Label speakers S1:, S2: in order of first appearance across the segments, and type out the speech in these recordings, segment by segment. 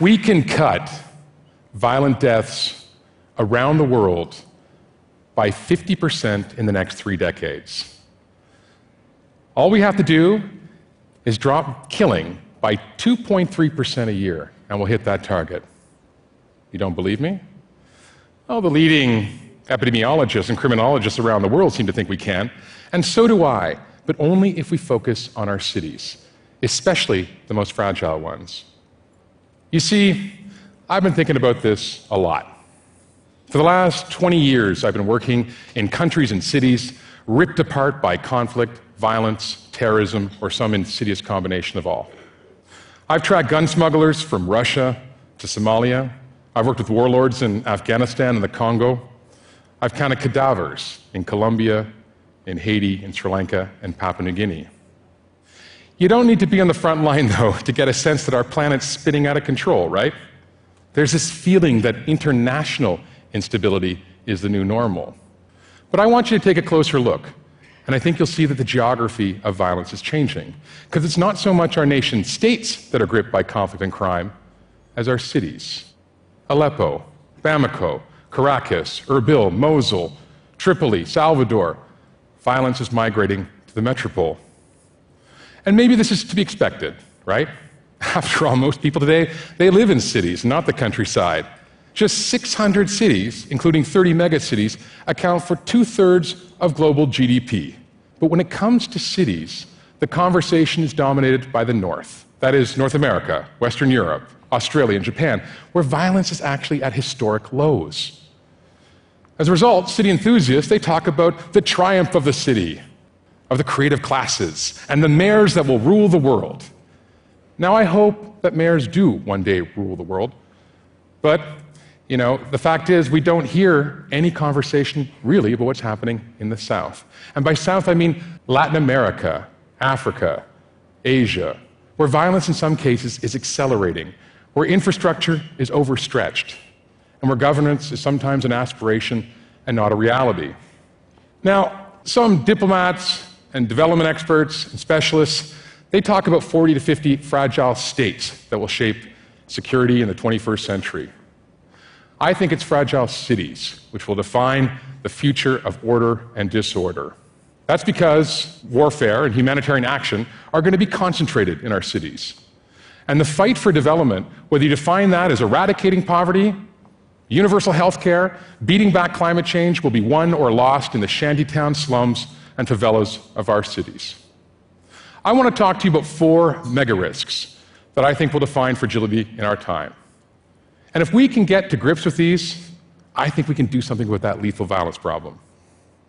S1: We can cut violent deaths around the world by 50% in the next three decades. All we have to do is drop killing by 2.3% a year, and we'll hit that target. You don't believe me? Well, the leading epidemiologists and criminologists around the world seem to think we can, and so do I, but only if we focus on our cities, especially the most fragile ones. You see, I've been thinking about this a lot. For the last 20 years, I've been working in countries and cities ripped apart by conflict, violence, terrorism, or some insidious combination of all. I've tracked gun smugglers from Russia to Somalia. I've worked with warlords in Afghanistan and the Congo. I've counted cadavers in Colombia, in Haiti, in Sri Lanka, and Papua New Guinea. You don't need to be on the front line, though, to get a sense that our planet's spinning out of control, right? There's this feeling that international instability is the new normal. But I want you to take a closer look, and I think you'll see that the geography of violence is changing. Because it's not so much our nation states that are gripped by conflict and crime as our cities. Aleppo, Bamako, Caracas, Erbil, Mosul, Tripoli, Salvador. Violence is migrating to the metropole. And maybe this is to be expected, right? After all, most people today, they live in cities, not the countryside. Just 600 cities, including 30 megacities, account for two thirds of global GDP. But when it comes to cities, the conversation is dominated by the North. That is, North America, Western Europe, Australia, and Japan, where violence is actually at historic lows. As a result, city enthusiasts, they talk about the triumph of the city, of the creative classes, and the mayors that will rule the world. Now, I hope that mayors do one day rule the world, but you know, the fact is, we don't hear any conversation really about what's happening in the South. And by South, I mean Latin America, Africa, Asia, where violence in some cases is accelerating, where infrastructure is overstretched, and where governance is sometimes an aspiration and not a reality. Now, some diplomats and development experts and specialists, they talk about 40 to 50 fragile states that will shape security in the 21st century. I think it's fragile cities which will define the future of order and disorder. That's because warfare and humanitarian action are going to be concentrated in our cities. And the fight for development, whether you define that as eradicating poverty, universal health care, beating back climate change, will be won or lost in the shantytown slums and favelas of our cities. I want to talk to you about four mega risks that I think will define fragility in our time. And if we can get to grips with these, I think we can do something with that lethal violence problem.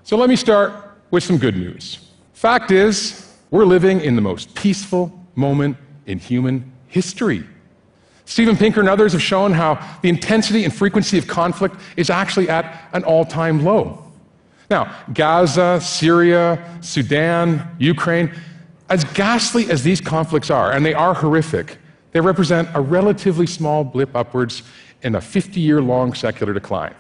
S1: So let me start with some good news. Fact is, we're living in the most peaceful moment in human history. Steven Pinker and others have shown how the intensity and frequency of conflict is actually at an all time low. Now, Gaza, Syria, Sudan, Ukraine, as ghastly as these conflicts are, and they are horrific, they represent a relatively small blip upwards in a 50 year long secular decline.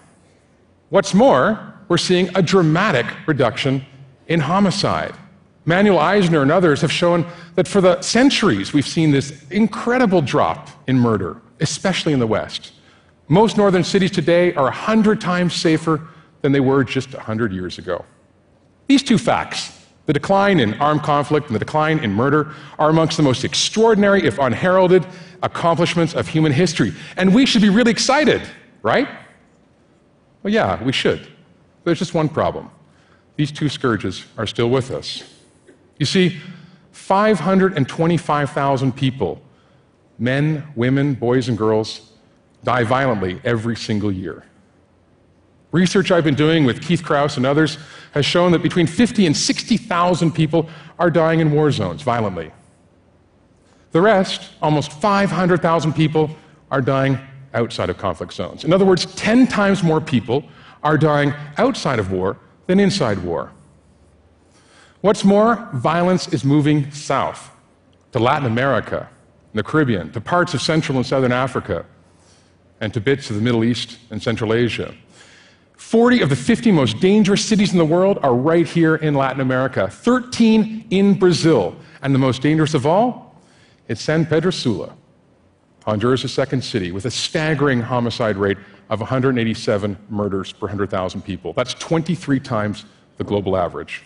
S1: What's more, we're seeing a dramatic reduction in homicide. Manuel Eisner and others have shown that for the centuries we've seen this incredible drop in murder, especially in the West. Most northern cities today are 100 times safer than they were just 100 years ago. These two facts the decline in armed conflict and the decline in murder are amongst the most extraordinary, if unheralded, accomplishments of human history. And we should be really excited, right? Well, yeah, we should. There's just one problem. These two scourges are still with us. You see, 525,000 people, men, women, boys, and girls, die violently every single year. Research I've been doing with Keith Krause and others has shown that between 50 and 60,000 people are dying in war zones violently. The rest, almost 500,000 people, are dying outside of conflict zones. In other words, 10 times more people are dying outside of war than inside war. What's more, violence is moving south to Latin America, the Caribbean, to parts of Central and Southern Africa, and to bits of the Middle East and Central Asia. 40 of the 50 most dangerous cities in the world are right here in Latin America, 13 in Brazil. And the most dangerous of all, it's San Pedro Sula. Honduras' second city, with a staggering homicide rate of 187 murders per 100,000 people. That's 23 times the global average.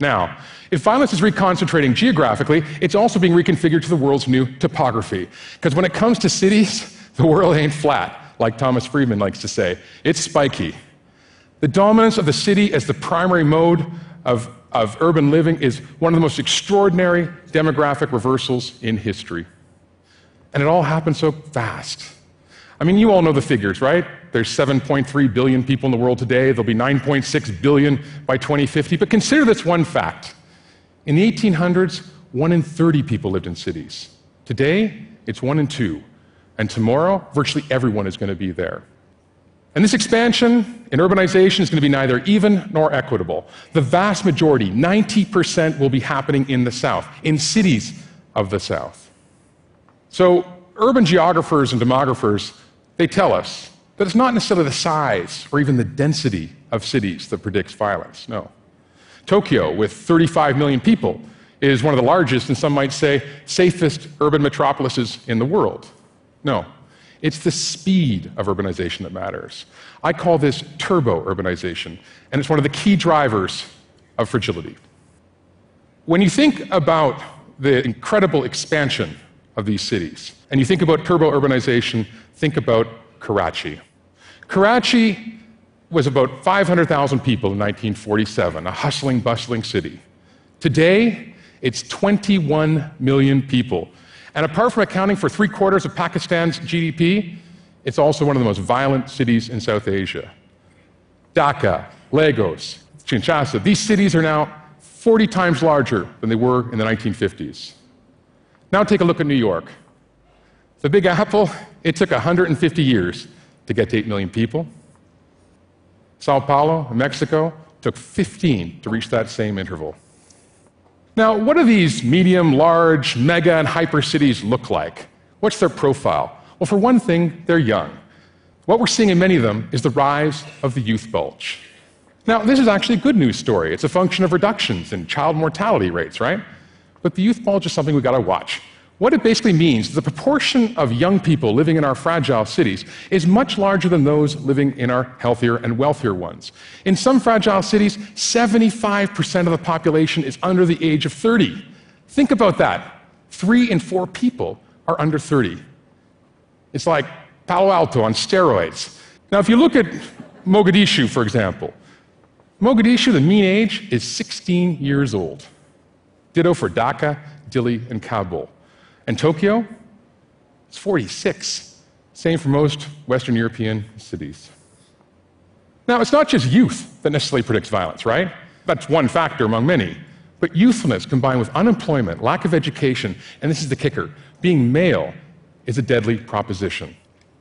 S1: Now, if violence is reconcentrating geographically, it's also being reconfigured to the world's new topography. Because when it comes to cities, the world ain't flat, like Thomas Friedman likes to say. It's spiky. The dominance of the city as the primary mode of, of urban living is one of the most extraordinary demographic reversals in history. And it all happened so fast. I mean, you all know the figures, right? There's 7.3 billion people in the world today. There'll be 9.6 billion by 2050. But consider this one fact. In the 1800s, one in 30 people lived in cities. Today, it's one in two. And tomorrow, virtually everyone is going to be there. And this expansion in urbanization is going to be neither even nor equitable. The vast majority, 90%, will be happening in the South, in cities of the South. So, urban geographers and demographers, they tell us that it's not necessarily the size or even the density of cities that predicts violence. No. Tokyo, with 35 million people, is one of the largest and some might say safest urban metropolises in the world. No. It's the speed of urbanization that matters. I call this turbo urbanization, and it's one of the key drivers of fragility. When you think about the incredible expansion of these cities, and you think about turbo urbanization, think about Karachi. Karachi was about 500,000 people in 1947, a hustling, bustling city. Today, it's 21 million people and apart from accounting for three quarters of Pakistan's GDP, it's also one of the most violent cities in South Asia. Dhaka, Lagos, Kinshasa, these cities are now 40 times larger than they were in the 1950s. Now take a look at New York. The Big Apple, it took 150 years to get to 8 million people. Sao Paulo, Mexico, took 15 to reach that same interval. Now, what do these medium, large, mega, and hyper cities look like? What's their profile? Well, for one thing, they're young. What we're seeing in many of them is the rise of the youth bulge. Now, this is actually a good news story. It's a function of reductions in child mortality rates, right? But the youth bulge is something we've got to watch. What it basically means, is the proportion of young people living in our fragile cities is much larger than those living in our healthier and wealthier ones. In some fragile cities, 75% of the population is under the age of 30. Think about that. Three in four people are under 30. It's like Palo Alto on steroids. Now, if you look at Mogadishu, for example, Mogadishu, the mean age is 16 years old. Ditto for Dhaka, Dili, and Kabul. And Tokyo, it's 46. Same for most Western European cities. Now, it's not just youth that necessarily predicts violence, right? That's one factor among many. But youthfulness combined with unemployment, lack of education, and this is the kicker being male is a deadly proposition.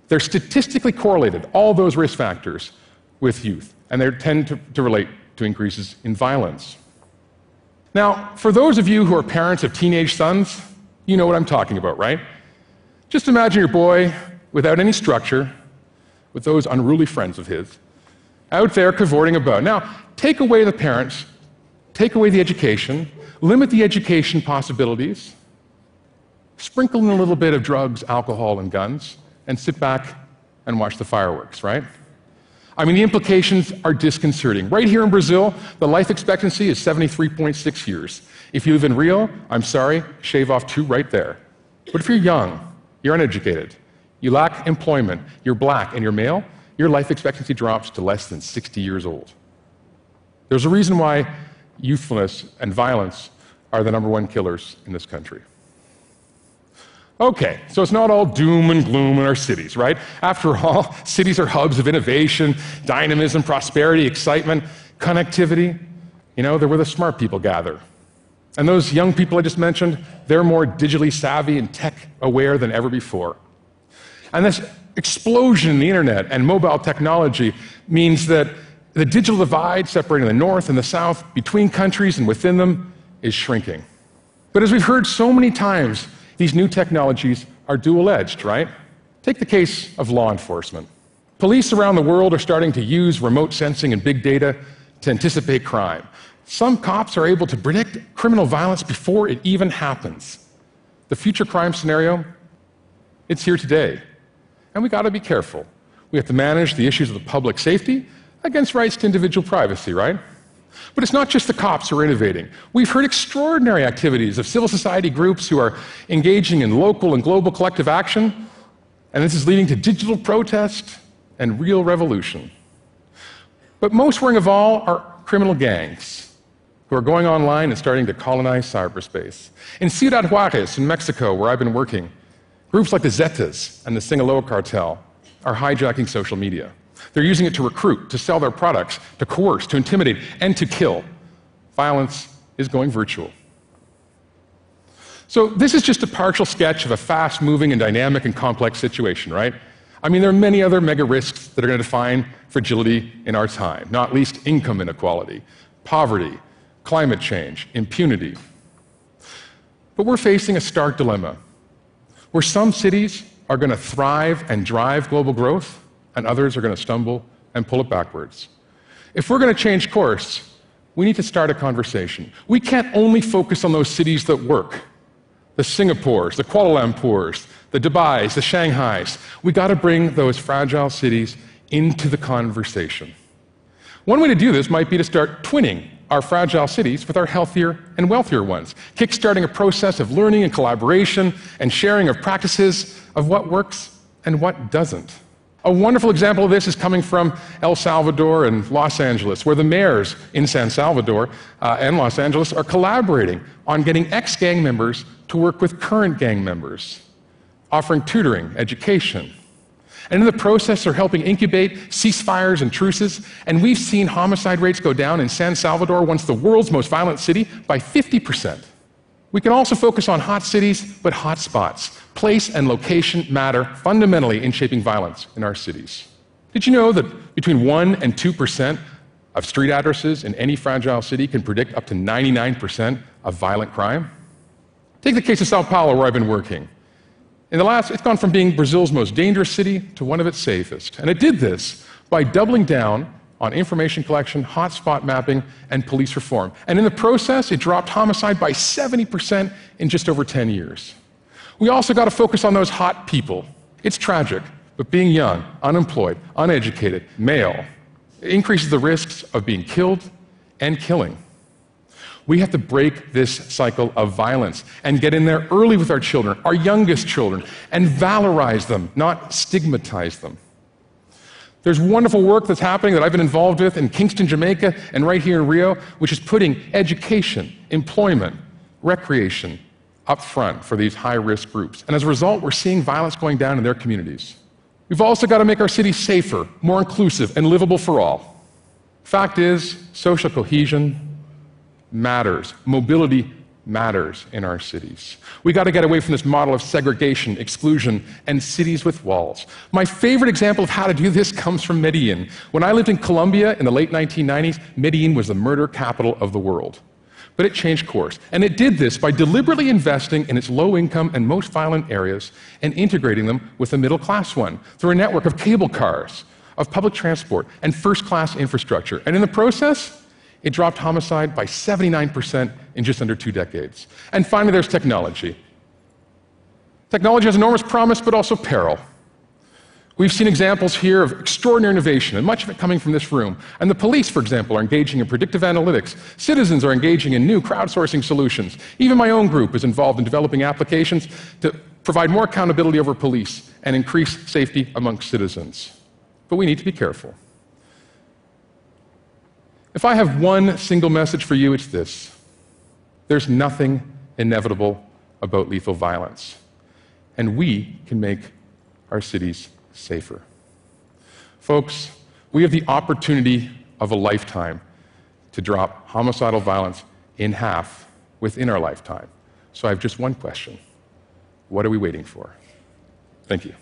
S1: They're statistically correlated, all those risk factors, with youth, and they tend to, to relate to increases in violence. Now, for those of you who are parents of teenage sons, you know what I'm talking about, right? Just imagine your boy without any structure, with those unruly friends of his, out there cavorting about. Now, take away the parents, take away the education, limit the education possibilities, sprinkle in a little bit of drugs, alcohol, and guns, and sit back and watch the fireworks, right? I mean, the implications are disconcerting. Right here in Brazil, the life expectancy is 73.6 years. If you live in Rio, I'm sorry, shave off two right there. But if you're young, you're uneducated, you lack employment, you're black, and you're male, your life expectancy drops to less than 60 years old. There's a reason why youthfulness and violence are the number one killers in this country. Okay, so it's not all doom and gloom in our cities, right? After all, cities are hubs of innovation, dynamism, prosperity, excitement, connectivity. You know, they're where the smart people gather. And those young people I just mentioned, they're more digitally savvy and tech aware than ever before. And this explosion in the internet and mobile technology means that the digital divide separating the North and the South between countries and within them is shrinking. But as we've heard so many times, these new technologies are dual edged, right? Take the case of law enforcement. Police around the world are starting to use remote sensing and big data to anticipate crime. Some cops are able to predict criminal violence before it even happens. The future crime scenario It's here today. And we got to be careful. We have to manage the issues of the public safety against rights to individual privacy, right? But it's not just the cops who are innovating. We've heard extraordinary activities of civil society groups who are engaging in local and global collective action, and this is leading to digital protest and real revolution. But most worrying of all are criminal gangs who are going online and starting to colonize cyberspace. In Ciudad Juarez, in Mexico, where I've been working, groups like the Zetas and the Sinaloa cartel are hijacking social media. They're using it to recruit, to sell their products, to coerce, to intimidate, and to kill. Violence is going virtual. So, this is just a partial sketch of a fast moving and dynamic and complex situation, right? I mean, there are many other mega risks that are going to define fragility in our time, not least income inequality, poverty, climate change, impunity. But we're facing a stark dilemma where some cities are going to thrive and drive global growth, and others are going to stumble and pull it backwards. If we're going to change course, we need to start a conversation. We can't only focus on those cities that work the Singapores, the Kuala Lumpurs, the Dubais, the Shanghais. We got to bring those fragile cities into the conversation. One way to do this might be to start twinning our fragile cities with our healthier and wealthier ones, kickstarting a process of learning and collaboration and sharing of practices of what works and what doesn't. A wonderful example of this is coming from El Salvador and Los Angeles, where the mayors in San Salvador uh, and Los Angeles are collaborating on getting ex gang members to work with current gang members, offering tutoring, education. And in the process, they're helping incubate ceasefires and truces. And we've seen homicide rates go down in San Salvador, once the world's most violent city, by 50%. We can also focus on hot cities, but hot spots. Place and location matter fundamentally in shaping violence in our cities. Did you know that between 1 and 2% of street addresses in any fragile city can predict up to 99% of violent crime? Take the case of Sao Paulo, where I've been working. In the last, it's gone from being Brazil's most dangerous city to one of its safest. And it did this by doubling down on information collection, hotspot mapping, and police reform. And in the process, it dropped homicide by 70% in just over 10 years. We also got to focus on those hot people. It's tragic, but being young, unemployed, uneducated, male, increases the risks of being killed and killing. We have to break this cycle of violence and get in there early with our children, our youngest children, and valorize them, not stigmatize them. There's wonderful work that's happening that I've been involved with in Kingston, Jamaica, and right here in Rio, which is putting education, employment, recreation up front for these high risk groups. And as a result, we're seeing violence going down in their communities. We've also got to make our cities safer, more inclusive, and livable for all. Fact is, social cohesion matters, mobility matters in our cities. We got to get away from this model of segregation, exclusion, and cities with walls. My favorite example of how to do this comes from Medellin. When I lived in Colombia in the late 1990s, Medellin was the murder capital of the world. But it changed course. And it did this by deliberately investing in its low income and most violent areas and integrating them with the middle class one through a network of cable cars, of public transport, and first class infrastructure. And in the process, it dropped homicide by 79% in just under two decades. And finally, there's technology. Technology has enormous promise, but also peril. We've seen examples here of extraordinary innovation, and much of it coming from this room. And the police, for example, are engaging in predictive analytics. Citizens are engaging in new crowdsourcing solutions. Even my own group is involved in developing applications to provide more accountability over police and increase safety amongst citizens. But we need to be careful. If I have one single message for you, it's this there's nothing inevitable about lethal violence. And we can make our cities safer. Folks, we have the opportunity of a lifetime to drop homicidal violence in half within our lifetime. So I have just one question What are we waiting for? Thank you.